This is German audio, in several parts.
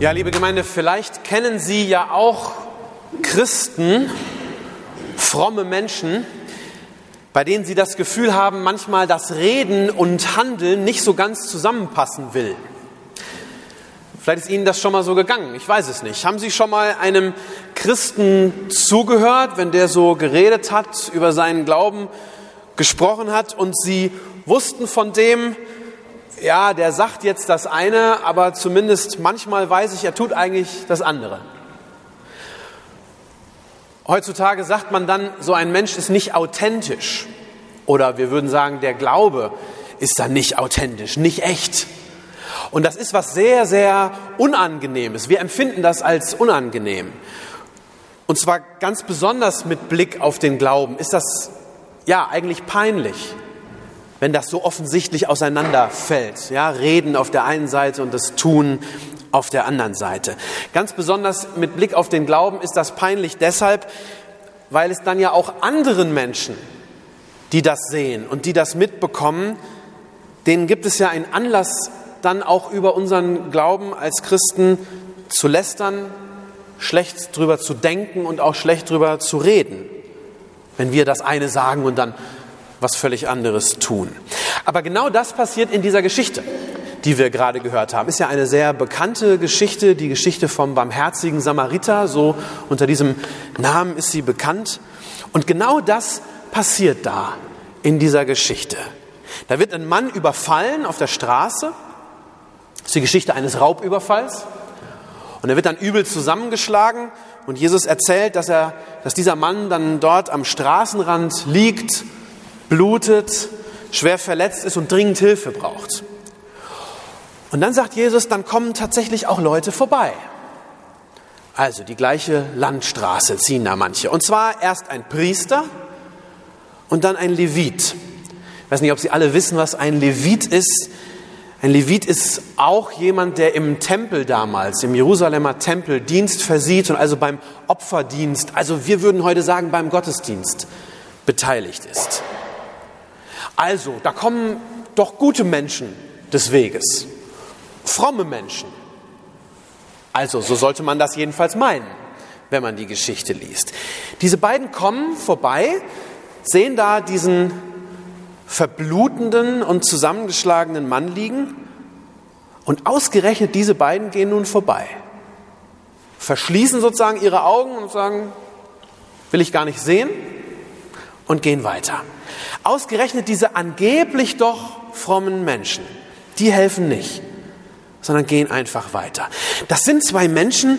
Ja, liebe Gemeinde, vielleicht kennen Sie ja auch Christen, fromme Menschen, bei denen Sie das Gefühl haben, manchmal das Reden und Handeln nicht so ganz zusammenpassen will. Vielleicht ist Ihnen das schon mal so gegangen, ich weiß es nicht. Haben Sie schon mal einem Christen zugehört, wenn der so geredet hat, über seinen Glauben gesprochen hat und Sie wussten von dem, ja, der sagt jetzt das eine, aber zumindest manchmal weiß ich, er tut eigentlich das andere. Heutzutage sagt man dann, so ein Mensch ist nicht authentisch. Oder wir würden sagen, der Glaube ist dann nicht authentisch, nicht echt. Und das ist was sehr, sehr Unangenehmes. Wir empfinden das als unangenehm. Und zwar ganz besonders mit Blick auf den Glauben ist das ja eigentlich peinlich wenn das so offensichtlich auseinanderfällt. Ja, Reden auf der einen Seite und das Tun auf der anderen Seite. Ganz besonders mit Blick auf den Glauben ist das peinlich deshalb, weil es dann ja auch anderen Menschen, die das sehen und die das mitbekommen, denen gibt es ja einen Anlass, dann auch über unseren Glauben als Christen zu lästern, schlecht drüber zu denken und auch schlecht drüber zu reden. Wenn wir das eine sagen und dann was völlig anderes tun. Aber genau das passiert in dieser Geschichte, die wir gerade gehört haben. Ist ja eine sehr bekannte Geschichte, die Geschichte vom barmherzigen Samariter. So unter diesem Namen ist sie bekannt. Und genau das passiert da in dieser Geschichte. Da wird ein Mann überfallen auf der Straße. Das ist die Geschichte eines Raubüberfalls. Und er wird dann übel zusammengeschlagen. Und Jesus erzählt, dass, er, dass dieser Mann dann dort am Straßenrand liegt blutet, schwer verletzt ist und dringend Hilfe braucht. Und dann sagt Jesus, dann kommen tatsächlich auch Leute vorbei. Also die gleiche Landstraße ziehen da manche. Und zwar erst ein Priester und dann ein Levit. Ich weiß nicht, ob Sie alle wissen, was ein Levit ist. Ein Levit ist auch jemand, der im Tempel damals, im Jerusalemer Tempel, Dienst versieht und also beim Opferdienst, also wir würden heute sagen beim Gottesdienst, beteiligt ist. Also, da kommen doch gute Menschen des Weges, fromme Menschen. Also, so sollte man das jedenfalls meinen, wenn man die Geschichte liest. Diese beiden kommen vorbei, sehen da diesen verblutenden und zusammengeschlagenen Mann liegen und ausgerechnet diese beiden gehen nun vorbei, verschließen sozusagen ihre Augen und sagen, will ich gar nicht sehen und gehen weiter. Ausgerechnet diese angeblich doch frommen Menschen, die helfen nicht, sondern gehen einfach weiter. Das sind zwei Menschen,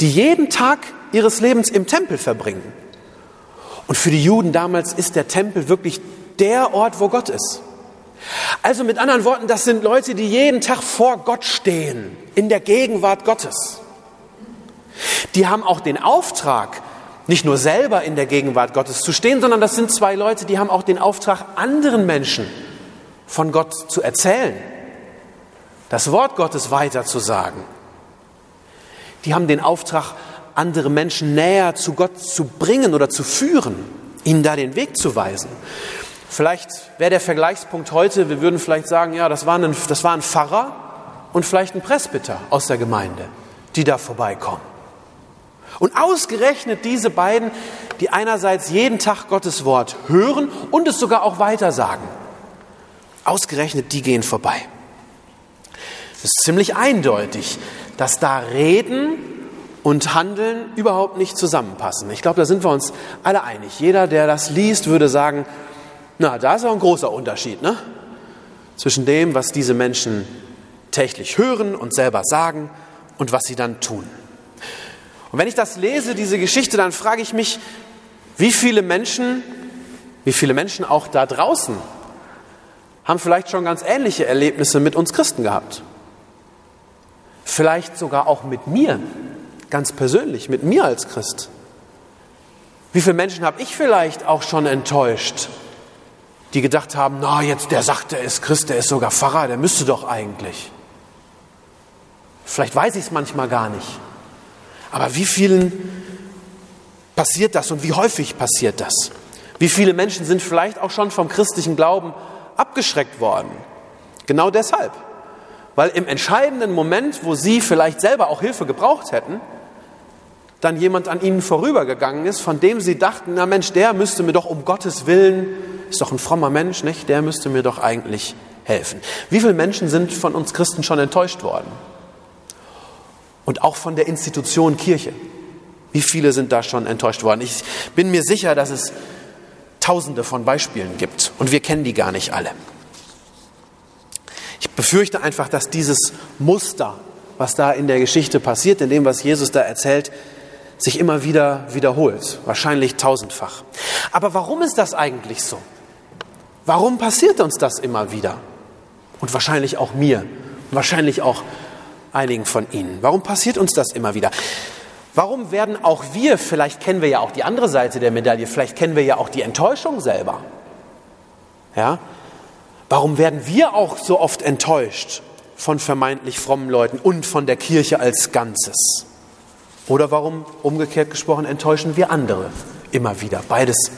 die jeden Tag ihres Lebens im Tempel verbringen. Und für die Juden damals ist der Tempel wirklich der Ort, wo Gott ist. Also mit anderen Worten, das sind Leute, die jeden Tag vor Gott stehen, in der Gegenwart Gottes. Die haben auch den Auftrag, nicht nur selber in der Gegenwart Gottes zu stehen, sondern das sind zwei Leute, die haben auch den Auftrag, anderen Menschen von Gott zu erzählen, das Wort Gottes weiterzusagen. Die haben den Auftrag, andere Menschen näher zu Gott zu bringen oder zu führen, ihnen da den Weg zu weisen. Vielleicht wäre der Vergleichspunkt heute, wir würden vielleicht sagen, ja, das war, ein, das war ein Pfarrer und vielleicht ein Presbyter aus der Gemeinde, die da vorbeikommen. Und ausgerechnet diese beiden, die einerseits jeden Tag Gottes Wort hören und es sogar auch weitersagen, ausgerechnet die gehen vorbei. Es ist ziemlich eindeutig, dass da Reden und Handeln überhaupt nicht zusammenpassen. Ich glaube, da sind wir uns alle einig. Jeder, der das liest, würde sagen, na, da ist auch ein großer Unterschied ne? zwischen dem, was diese Menschen täglich hören und selber sagen und was sie dann tun. Und wenn ich das lese, diese Geschichte, dann frage ich mich, wie viele Menschen, wie viele Menschen auch da draußen haben vielleicht schon ganz ähnliche Erlebnisse mit uns Christen gehabt. Vielleicht sogar auch mit mir ganz persönlich, mit mir als Christ? Wie viele Menschen habe ich vielleicht auch schon enttäuscht, die gedacht haben, na jetzt der sagt, der ist Christ, der ist sogar Pfarrer, der müsste doch eigentlich. Vielleicht weiß ich es manchmal gar nicht. Aber wie vielen passiert das und wie häufig passiert das? Wie viele Menschen sind vielleicht auch schon vom christlichen Glauben abgeschreckt worden? Genau deshalb. Weil im entscheidenden Moment, wo sie vielleicht selber auch Hilfe gebraucht hätten, dann jemand an ihnen vorübergegangen ist, von dem sie dachten, na Mensch, der müsste mir doch um Gottes Willen, ist doch ein frommer Mensch, nicht? Der müsste mir doch eigentlich helfen. Wie viele Menschen sind von uns Christen schon enttäuscht worden? Und auch von der Institution Kirche. Wie viele sind da schon enttäuscht worden? Ich bin mir sicher, dass es tausende von Beispielen gibt und wir kennen die gar nicht alle. Ich befürchte einfach, dass dieses Muster, was da in der Geschichte passiert, in dem, was Jesus da erzählt, sich immer wieder wiederholt, wahrscheinlich tausendfach. Aber warum ist das eigentlich so? Warum passiert uns das immer wieder? Und wahrscheinlich auch mir, wahrscheinlich auch einigen von Ihnen. Warum passiert uns das immer wieder? Warum werden auch wir, vielleicht kennen wir ja auch die andere Seite der Medaille, vielleicht kennen wir ja auch die Enttäuschung selber. Ja? Warum werden wir auch so oft enttäuscht von vermeintlich frommen Leuten und von der Kirche als Ganzes? Oder warum, umgekehrt gesprochen, enttäuschen wir andere immer wieder? Beides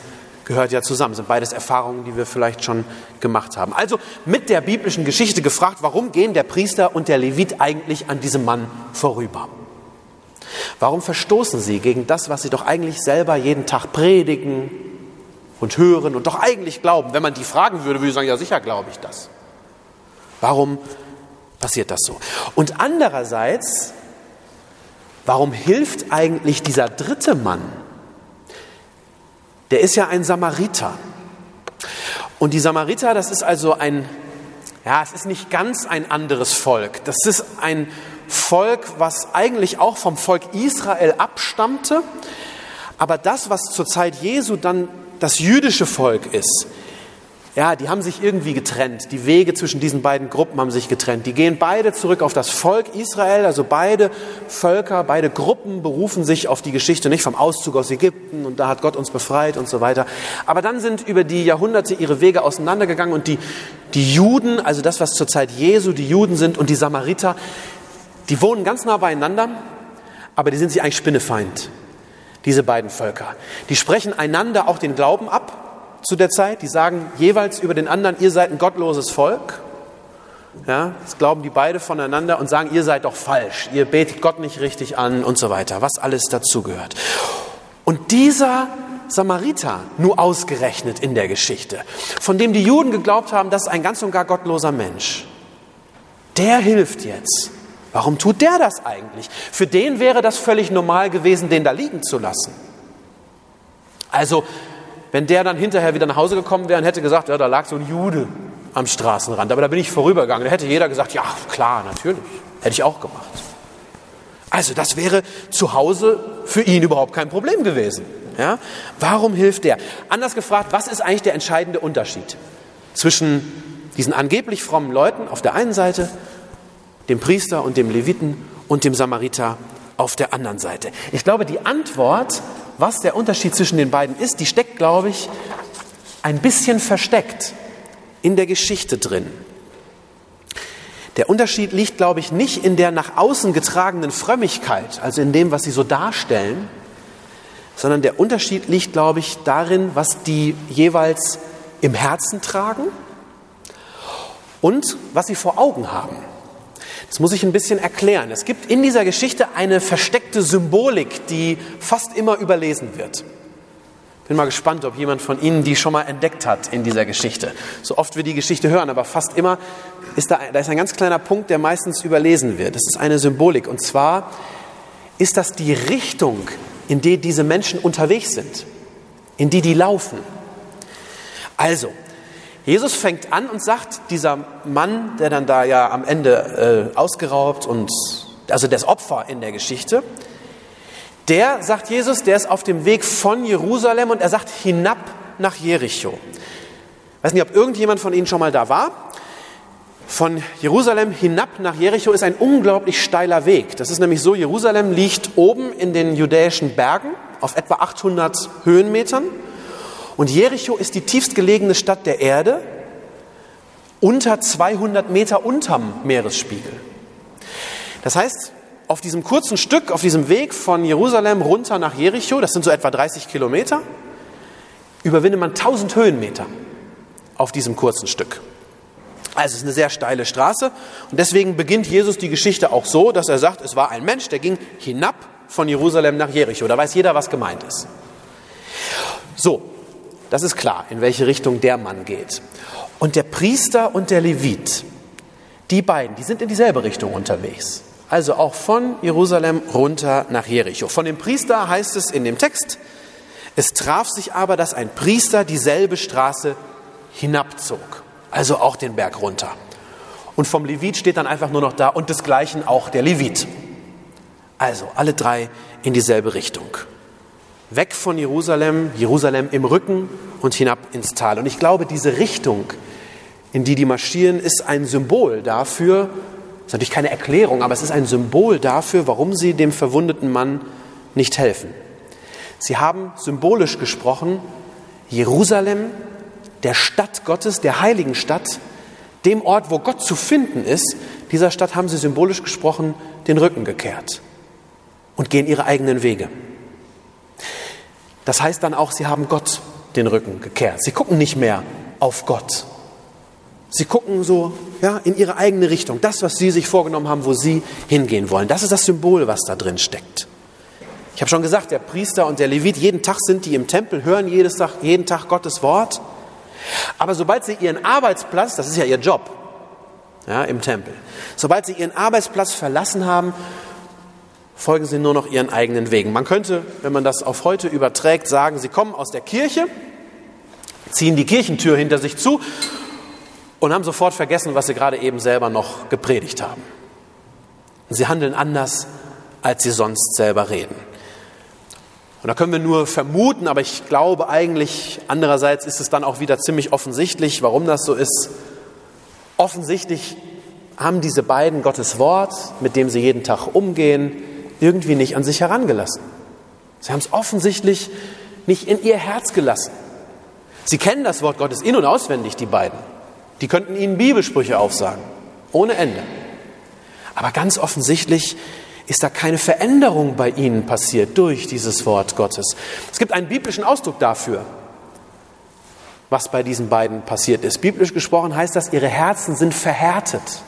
gehört ja zusammen, sind beides Erfahrungen, die wir vielleicht schon gemacht haben. Also mit der biblischen Geschichte gefragt, warum gehen der Priester und der Levit eigentlich an diesem Mann vorüber? Warum verstoßen sie gegen das, was sie doch eigentlich selber jeden Tag predigen und hören und doch eigentlich glauben? Wenn man die fragen würde, würde ich sagen, ja sicher glaube ich das. Warum passiert das so? Und andererseits Warum hilft eigentlich dieser dritte Mann? Der ist ja ein Samariter. Und die Samariter, das ist also ein, ja, es ist nicht ganz ein anderes Volk. Das ist ein Volk, was eigentlich auch vom Volk Israel abstammte. Aber das, was zur Zeit Jesu dann das jüdische Volk ist, ja, die haben sich irgendwie getrennt. Die Wege zwischen diesen beiden Gruppen haben sich getrennt. Die gehen beide zurück auf das Volk Israel, also beide Völker, beide Gruppen berufen sich auf die Geschichte nicht vom Auszug aus Ägypten und da hat Gott uns befreit und so weiter. Aber dann sind über die Jahrhunderte ihre Wege auseinandergegangen und die, die Juden, also das, was zur Zeit Jesu die Juden sind und die Samariter, die wohnen ganz nah beieinander, aber die sind sich eigentlich Spinnefeind, diese beiden Völker. Die sprechen einander auch den Glauben ab zu der Zeit. Die sagen jeweils über den anderen, ihr seid ein gottloses Volk. Ja, das glauben die beide voneinander und sagen, ihr seid doch falsch, ihr betet Gott nicht richtig an und so weiter, was alles dazugehört. Und dieser Samariter, nur ausgerechnet in der Geschichte, von dem die Juden geglaubt haben, das ist ein ganz und gar gottloser Mensch, der hilft jetzt. Warum tut der das eigentlich? Für den wäre das völlig normal gewesen, den da liegen zu lassen. Also wenn der dann hinterher wieder nach Hause gekommen wäre und hätte gesagt, ja, da lag so ein Jude am Straßenrand, aber da bin ich vorübergegangen, da hätte jeder gesagt, ja, klar, natürlich, hätte ich auch gemacht. Also das wäre zu Hause für ihn überhaupt kein Problem gewesen. Ja? Warum hilft der? Anders gefragt, was ist eigentlich der entscheidende Unterschied zwischen diesen angeblich frommen Leuten auf der einen Seite, dem Priester und dem Leviten und dem Samariter auf der anderen Seite? Ich glaube, die Antwort was der Unterschied zwischen den beiden ist, die steckt, glaube ich, ein bisschen versteckt in der Geschichte drin. Der Unterschied liegt, glaube ich, nicht in der nach außen getragenen Frömmigkeit, also in dem, was sie so darstellen, sondern der Unterschied liegt, glaube ich, darin, was die jeweils im Herzen tragen und was sie vor Augen haben. Das muss ich ein bisschen erklären. Es gibt in dieser Geschichte eine versteckte Symbolik, die fast immer überlesen wird. Bin mal gespannt, ob jemand von Ihnen die schon mal entdeckt hat in dieser Geschichte. So oft wir die Geschichte hören, aber fast immer ist da, da ist ein ganz kleiner Punkt, der meistens überlesen wird. Das ist eine Symbolik. Und zwar ist das die Richtung, in die diese Menschen unterwegs sind, in die die laufen. Also, Jesus fängt an und sagt, dieser Mann, der dann da ja am Ende äh, ausgeraubt und also das Opfer in der Geschichte, der sagt Jesus, der ist auf dem Weg von Jerusalem und er sagt hinab nach Jericho. Ich weiß nicht, ob irgendjemand von Ihnen schon mal da war. Von Jerusalem hinab nach Jericho ist ein unglaublich steiler Weg. Das ist nämlich so, Jerusalem liegt oben in den judäischen Bergen auf etwa 800 Höhenmetern und Jericho ist die tiefstgelegene Stadt der Erde unter 200 Meter unterm Meeresspiegel. Das heißt, auf diesem kurzen Stück, auf diesem Weg von Jerusalem runter nach Jericho, das sind so etwa 30 Kilometer, überwindet man 1000 Höhenmeter auf diesem kurzen Stück. Also es ist eine sehr steile Straße und deswegen beginnt Jesus die Geschichte auch so, dass er sagt, es war ein Mensch, der ging hinab von Jerusalem nach Jericho. Da weiß jeder, was gemeint ist. So, das ist klar, in welche Richtung der Mann geht. Und der Priester und der Levit, die beiden, die sind in dieselbe Richtung unterwegs. Also auch von Jerusalem runter nach Jericho. Von dem Priester heißt es in dem Text, es traf sich aber, dass ein Priester dieselbe Straße hinabzog, also auch den Berg runter. Und vom Levit steht dann einfach nur noch da und desgleichen auch der Levit. Also alle drei in dieselbe Richtung. Weg von Jerusalem, Jerusalem im Rücken und hinab ins Tal. Und ich glaube, diese Richtung, in die die marschieren, ist ein Symbol dafür, ist natürlich keine Erklärung, aber es ist ein Symbol dafür, warum sie dem verwundeten Mann nicht helfen. Sie haben symbolisch gesprochen, Jerusalem, der Stadt Gottes, der heiligen Stadt, dem Ort, wo Gott zu finden ist, dieser Stadt haben sie symbolisch gesprochen den Rücken gekehrt und gehen ihre eigenen Wege. Das heißt dann auch, sie haben Gott den Rücken gekehrt. Sie gucken nicht mehr auf Gott, Sie gucken so ja, in ihre eigene Richtung, das, was sie sich vorgenommen haben, wo sie hingehen wollen. Das ist das Symbol, was da drin steckt. Ich habe schon gesagt, der Priester und der Levit, jeden Tag sind die im Tempel, hören jedes Tag, jeden Tag Gottes Wort. Aber sobald sie ihren Arbeitsplatz, das ist ja ihr Job ja, im Tempel, sobald sie ihren Arbeitsplatz verlassen haben, folgen sie nur noch ihren eigenen Wegen. Man könnte, wenn man das auf heute überträgt, sagen, sie kommen aus der Kirche, ziehen die Kirchentür hinter sich zu und haben sofort vergessen, was sie gerade eben selber noch gepredigt haben. Sie handeln anders, als sie sonst selber reden. Und da können wir nur vermuten, aber ich glaube eigentlich, andererseits ist es dann auch wieder ziemlich offensichtlich, warum das so ist. Offensichtlich haben diese beiden Gottes Wort, mit dem sie jeden Tag umgehen, irgendwie nicht an sich herangelassen. Sie haben es offensichtlich nicht in ihr Herz gelassen. Sie kennen das Wort Gottes in und auswendig, die beiden. Die könnten ihnen Bibelsprüche aufsagen, ohne Ende. Aber ganz offensichtlich ist da keine Veränderung bei ihnen passiert durch dieses Wort Gottes. Es gibt einen biblischen Ausdruck dafür, was bei diesen beiden passiert ist. Biblisch gesprochen heißt das, ihre Herzen sind verhärtet,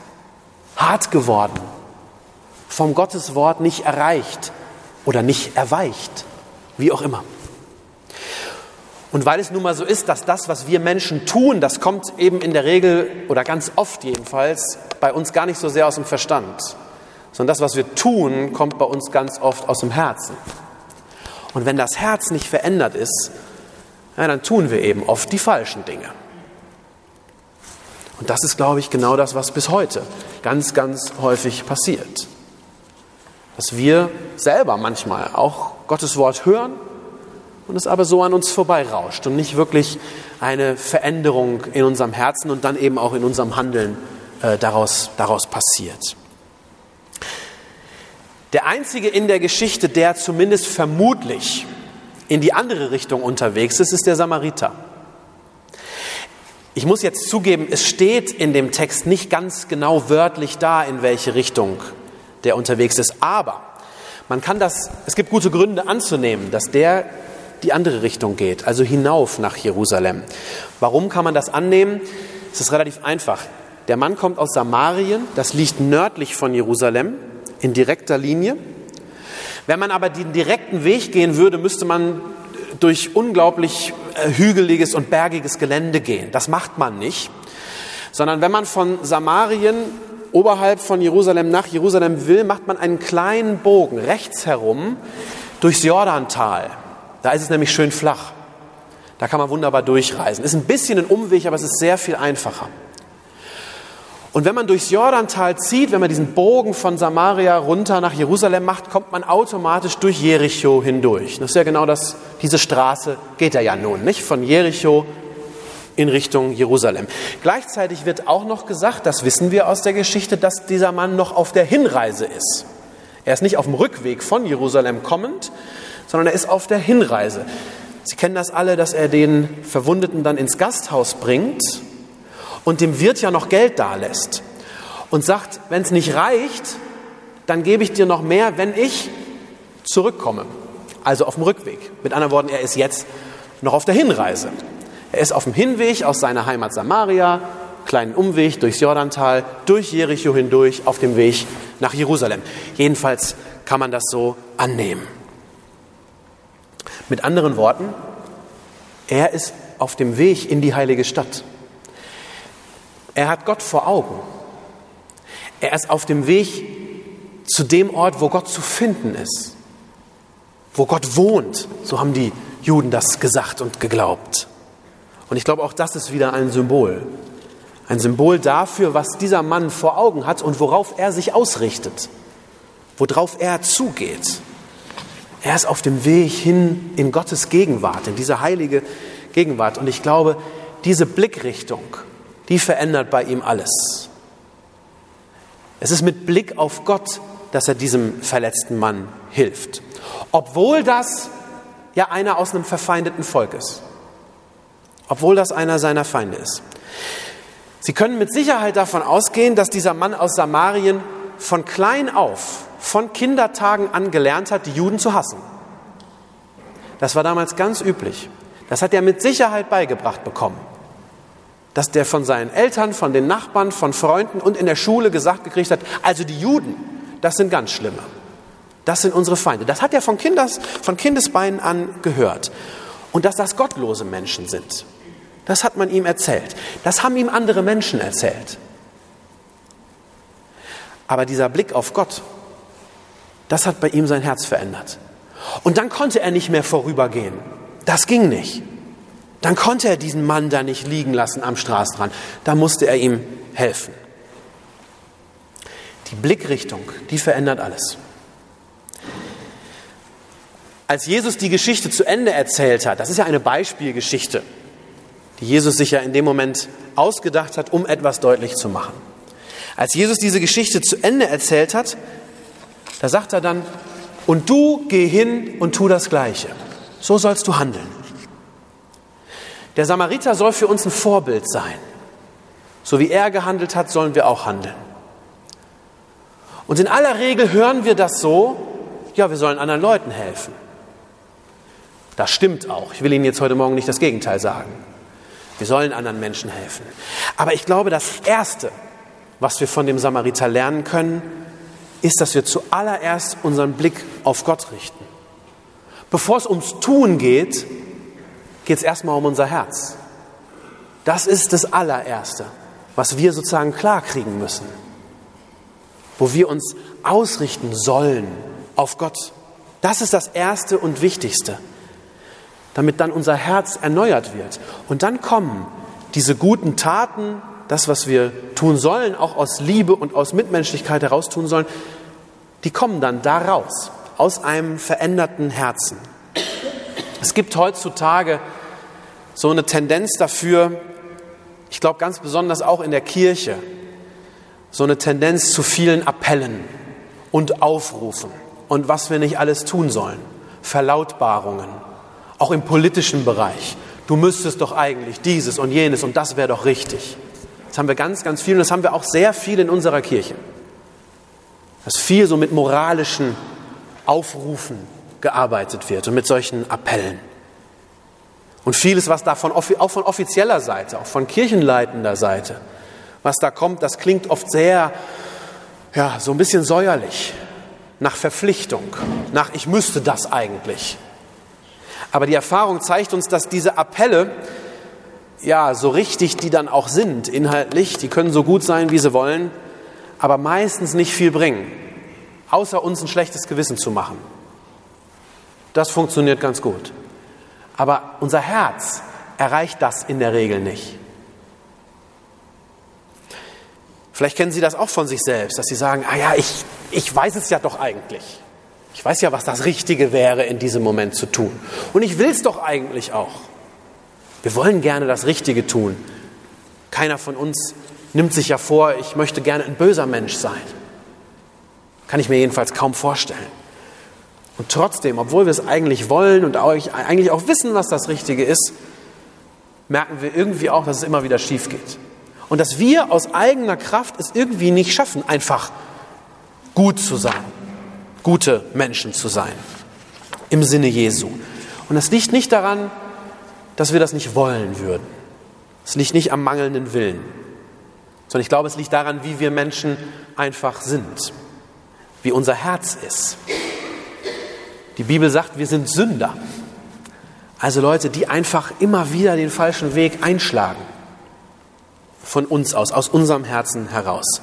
hart geworden, vom Gottes Wort nicht erreicht oder nicht erweicht, wie auch immer. Und weil es nun mal so ist, dass das, was wir Menschen tun, das kommt eben in der Regel oder ganz oft jedenfalls bei uns gar nicht so sehr aus dem Verstand, sondern das, was wir tun, kommt bei uns ganz oft aus dem Herzen. Und wenn das Herz nicht verändert ist, ja, dann tun wir eben oft die falschen Dinge. Und das ist, glaube ich, genau das, was bis heute ganz, ganz häufig passiert. Dass wir selber manchmal auch Gottes Wort hören und es aber so an uns vorbeirauscht und nicht wirklich eine Veränderung in unserem Herzen und dann eben auch in unserem Handeln äh, daraus, daraus passiert. Der einzige in der Geschichte, der zumindest vermutlich in die andere Richtung unterwegs ist, ist der Samariter. Ich muss jetzt zugeben, es steht in dem Text nicht ganz genau wörtlich da, in welche Richtung der unterwegs ist. Aber man kann das, es gibt gute Gründe anzunehmen, dass der die andere Richtung geht, also hinauf nach Jerusalem. Warum kann man das annehmen? Es ist relativ einfach. Der Mann kommt aus Samarien, das liegt nördlich von Jerusalem, in direkter Linie. Wenn man aber den direkten Weg gehen würde, müsste man durch unglaublich äh, hügeliges und bergiges Gelände gehen. Das macht man nicht, sondern wenn man von Samarien oberhalb von Jerusalem nach Jerusalem will, macht man einen kleinen Bogen rechts herum durchs Jordantal. Da ist es nämlich schön flach. Da kann man wunderbar durchreisen. Ist ein bisschen ein Umweg, aber es ist sehr viel einfacher. Und wenn man durchs Jordantal zieht, wenn man diesen Bogen von Samaria runter nach Jerusalem macht, kommt man automatisch durch Jericho hindurch. Das ist ja genau das, diese Straße geht er ja nun, nicht? Von Jericho in Richtung Jerusalem. Gleichzeitig wird auch noch gesagt, das wissen wir aus der Geschichte, dass dieser Mann noch auf der Hinreise ist. Er ist nicht auf dem Rückweg von Jerusalem kommend, sondern er ist auf der Hinreise. Sie kennen das alle, dass er den Verwundeten dann ins Gasthaus bringt und dem Wirt ja noch Geld dalässt und sagt, wenn es nicht reicht, dann gebe ich dir noch mehr, wenn ich zurückkomme. Also auf dem Rückweg. Mit anderen Worten, er ist jetzt noch auf der Hinreise. Er ist auf dem Hinweg aus seiner Heimat Samaria, kleinen Umweg durchs Jordantal, durch Jericho hindurch, auf dem Weg nach Jerusalem. Jedenfalls kann man das so annehmen. Mit anderen Worten, er ist auf dem Weg in die heilige Stadt. Er hat Gott vor Augen. Er ist auf dem Weg zu dem Ort, wo Gott zu finden ist, wo Gott wohnt. So haben die Juden das gesagt und geglaubt. Und ich glaube, auch das ist wieder ein Symbol. Ein Symbol dafür, was dieser Mann vor Augen hat und worauf er sich ausrichtet, worauf er zugeht. Er ist auf dem Weg hin in Gottes Gegenwart, in diese heilige Gegenwart. Und ich glaube, diese Blickrichtung, die verändert bei ihm alles. Es ist mit Blick auf Gott, dass er diesem verletzten Mann hilft. Obwohl das ja einer aus einem verfeindeten Volk ist. Obwohl das einer seiner Feinde ist. Sie können mit Sicherheit davon ausgehen, dass dieser Mann aus Samarien von klein auf, von Kindertagen an gelernt hat, die Juden zu hassen. Das war damals ganz üblich. Das hat er mit Sicherheit beigebracht bekommen. Dass der von seinen Eltern, von den Nachbarn, von Freunden und in der Schule gesagt gekriegt hat, also die Juden, das sind ganz schlimme. Das sind unsere Feinde. Das hat er von, Kindes, von Kindesbeinen an gehört. Und dass das gottlose Menschen sind. Das hat man ihm erzählt. Das haben ihm andere Menschen erzählt. Aber dieser Blick auf Gott, das hat bei ihm sein Herz verändert. Und dann konnte er nicht mehr vorübergehen. Das ging nicht. Dann konnte er diesen Mann da nicht liegen lassen am Straßenrand. Da musste er ihm helfen. Die Blickrichtung, die verändert alles. Als Jesus die Geschichte zu Ende erzählt hat, das ist ja eine Beispielgeschichte, die Jesus sich ja in dem Moment ausgedacht hat, um etwas deutlich zu machen. Als Jesus diese Geschichte zu Ende erzählt hat, da sagt er dann, und du geh hin und tu das Gleiche. So sollst du handeln. Der Samariter soll für uns ein Vorbild sein. So wie er gehandelt hat, sollen wir auch handeln. Und in aller Regel hören wir das so, ja, wir sollen anderen Leuten helfen. Das stimmt auch. Ich will Ihnen jetzt heute Morgen nicht das Gegenteil sagen. Wir sollen anderen Menschen helfen. Aber ich glaube, das Erste, was wir von dem Samariter lernen können, ist, dass wir zuallererst unseren Blick auf Gott richten. Bevor es ums Tun geht, geht es erstmal um unser Herz. Das ist das allererste, was wir sozusagen klarkriegen müssen. Wo wir uns ausrichten sollen auf Gott. Das ist das Erste und Wichtigste damit dann unser Herz erneuert wird. Und dann kommen diese guten Taten, das, was wir tun sollen, auch aus Liebe und aus Mitmenschlichkeit heraus tun sollen, die kommen dann daraus, aus einem veränderten Herzen. Es gibt heutzutage so eine Tendenz dafür, ich glaube ganz besonders auch in der Kirche, so eine Tendenz zu vielen Appellen und Aufrufen und was wir nicht alles tun sollen, Verlautbarungen auch im politischen Bereich. Du müsstest doch eigentlich dieses und jenes und das wäre doch richtig. Das haben wir ganz, ganz viel und das haben wir auch sehr viel in unserer Kirche. Dass viel so mit moralischen Aufrufen gearbeitet wird und mit solchen Appellen. Und vieles, was da von, auch von offizieller Seite, auch von kirchenleitender Seite, was da kommt, das klingt oft sehr, ja, so ein bisschen säuerlich, nach Verpflichtung, nach ich müsste das eigentlich. Aber die Erfahrung zeigt uns, dass diese Appelle, ja, so richtig die dann auch sind, inhaltlich, die können so gut sein, wie sie wollen, aber meistens nicht viel bringen, außer uns ein schlechtes Gewissen zu machen. Das funktioniert ganz gut. Aber unser Herz erreicht das in der Regel nicht. Vielleicht kennen Sie das auch von sich selbst, dass Sie sagen, ah ja, ich, ich weiß es ja doch eigentlich. Ich weiß ja, was das Richtige wäre, in diesem Moment zu tun. Und ich will es doch eigentlich auch. Wir wollen gerne das Richtige tun. Keiner von uns nimmt sich ja vor, ich möchte gerne ein böser Mensch sein. Kann ich mir jedenfalls kaum vorstellen. Und trotzdem, obwohl wir es eigentlich wollen und eigentlich auch wissen, was das Richtige ist, merken wir irgendwie auch, dass es immer wieder schief geht. Und dass wir aus eigener Kraft es irgendwie nicht schaffen, einfach gut zu sein, gute Menschen zu sein, im Sinne Jesu. Und das liegt nicht daran, dass wir das nicht wollen würden. Es liegt nicht am mangelnden Willen, sondern ich glaube, es liegt daran, wie wir Menschen einfach sind, wie unser Herz ist. Die Bibel sagt, wir sind Sünder. Also Leute, die einfach immer wieder den falschen Weg einschlagen. Von uns aus, aus unserem Herzen heraus.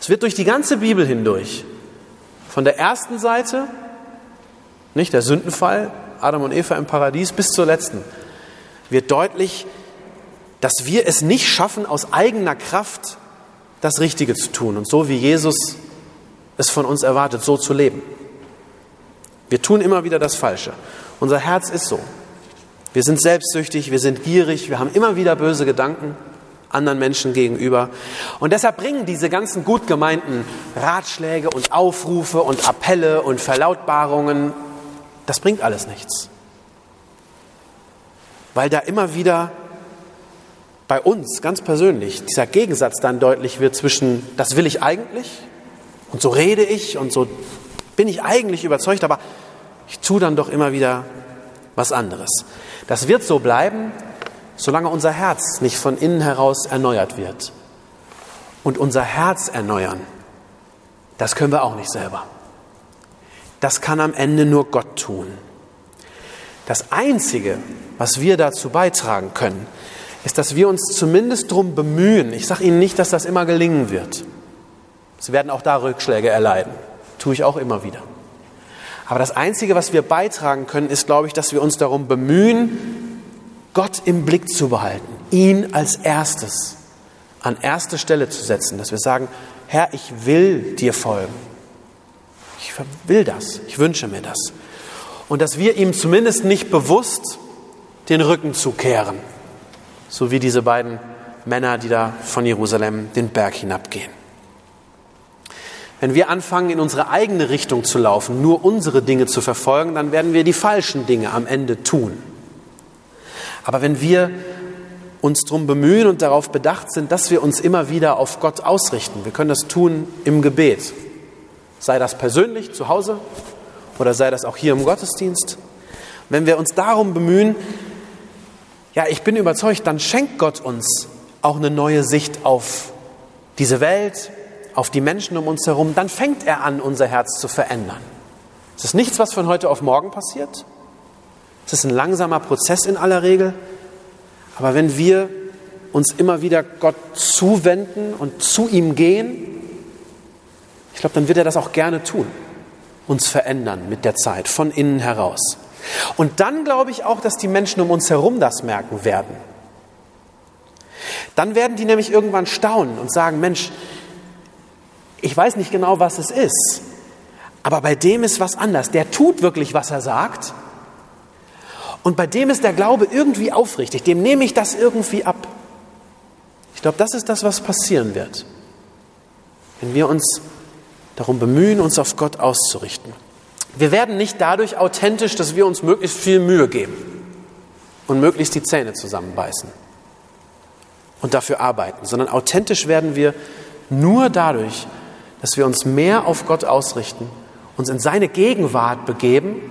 Es wird durch die ganze Bibel hindurch, von der ersten Seite, nicht der Sündenfall, Adam und Eva im Paradies, bis zur letzten, wird deutlich, dass wir es nicht schaffen, aus eigener Kraft das Richtige zu tun und so wie Jesus es von uns erwartet, so zu leben. Wir tun immer wieder das Falsche. Unser Herz ist so. Wir sind selbstsüchtig, wir sind gierig, wir haben immer wieder böse Gedanken anderen Menschen gegenüber. Und deshalb bringen diese ganzen gut gemeinten Ratschläge und Aufrufe und Appelle und Verlautbarungen, das bringt alles nichts. Weil da immer wieder bei uns ganz persönlich dieser Gegensatz dann deutlich wird zwischen, das will ich eigentlich und so rede ich und so bin ich eigentlich überzeugt, aber ich tue dann doch immer wieder was anderes. Das wird so bleiben, solange unser Herz nicht von innen heraus erneuert wird. Und unser Herz erneuern, das können wir auch nicht selber. Das kann am Ende nur Gott tun. Das Einzige, was wir dazu beitragen können, ist, dass wir uns zumindest darum bemühen. Ich sage Ihnen nicht, dass das immer gelingen wird. Sie werden auch da Rückschläge erleiden. Tue ich auch immer wieder. Aber das Einzige, was wir beitragen können, ist, glaube ich, dass wir uns darum bemühen, Gott im Blick zu behalten, ihn als erstes an erste Stelle zu setzen, dass wir sagen, Herr, ich will dir folgen. Ich will das, ich wünsche mir das. Und dass wir ihm zumindest nicht bewusst den Rücken zukehren, so wie diese beiden Männer, die da von Jerusalem den Berg hinabgehen. Wenn wir anfangen, in unsere eigene Richtung zu laufen, nur unsere Dinge zu verfolgen, dann werden wir die falschen Dinge am Ende tun. Aber wenn wir uns darum bemühen und darauf bedacht sind, dass wir uns immer wieder auf Gott ausrichten, wir können das tun im Gebet, sei das persönlich zu Hause oder sei das auch hier im Gottesdienst, wenn wir uns darum bemühen, ja, ich bin überzeugt, dann schenkt Gott uns auch eine neue Sicht auf diese Welt, auf die Menschen um uns herum, dann fängt er an, unser Herz zu verändern. Es ist nichts, was von heute auf morgen passiert. Es ist ein langsamer Prozess in aller Regel. Aber wenn wir uns immer wieder Gott zuwenden und zu ihm gehen, ich glaube, dann wird er das auch gerne tun, uns verändern mit der Zeit, von innen heraus. Und dann glaube ich auch, dass die Menschen um uns herum das merken werden. Dann werden die nämlich irgendwann staunen und sagen, Mensch, ich weiß nicht genau, was es ist, aber bei dem ist was anders. Der tut wirklich, was er sagt. Und bei dem ist der Glaube irgendwie aufrichtig. Dem nehme ich das irgendwie ab. Ich glaube, das ist das, was passieren wird, wenn wir uns darum bemühen, uns auf Gott auszurichten. Wir werden nicht dadurch authentisch, dass wir uns möglichst viel Mühe geben und möglichst die Zähne zusammenbeißen und dafür arbeiten, sondern authentisch werden wir nur dadurch, dass wir uns mehr auf Gott ausrichten, uns in seine Gegenwart begeben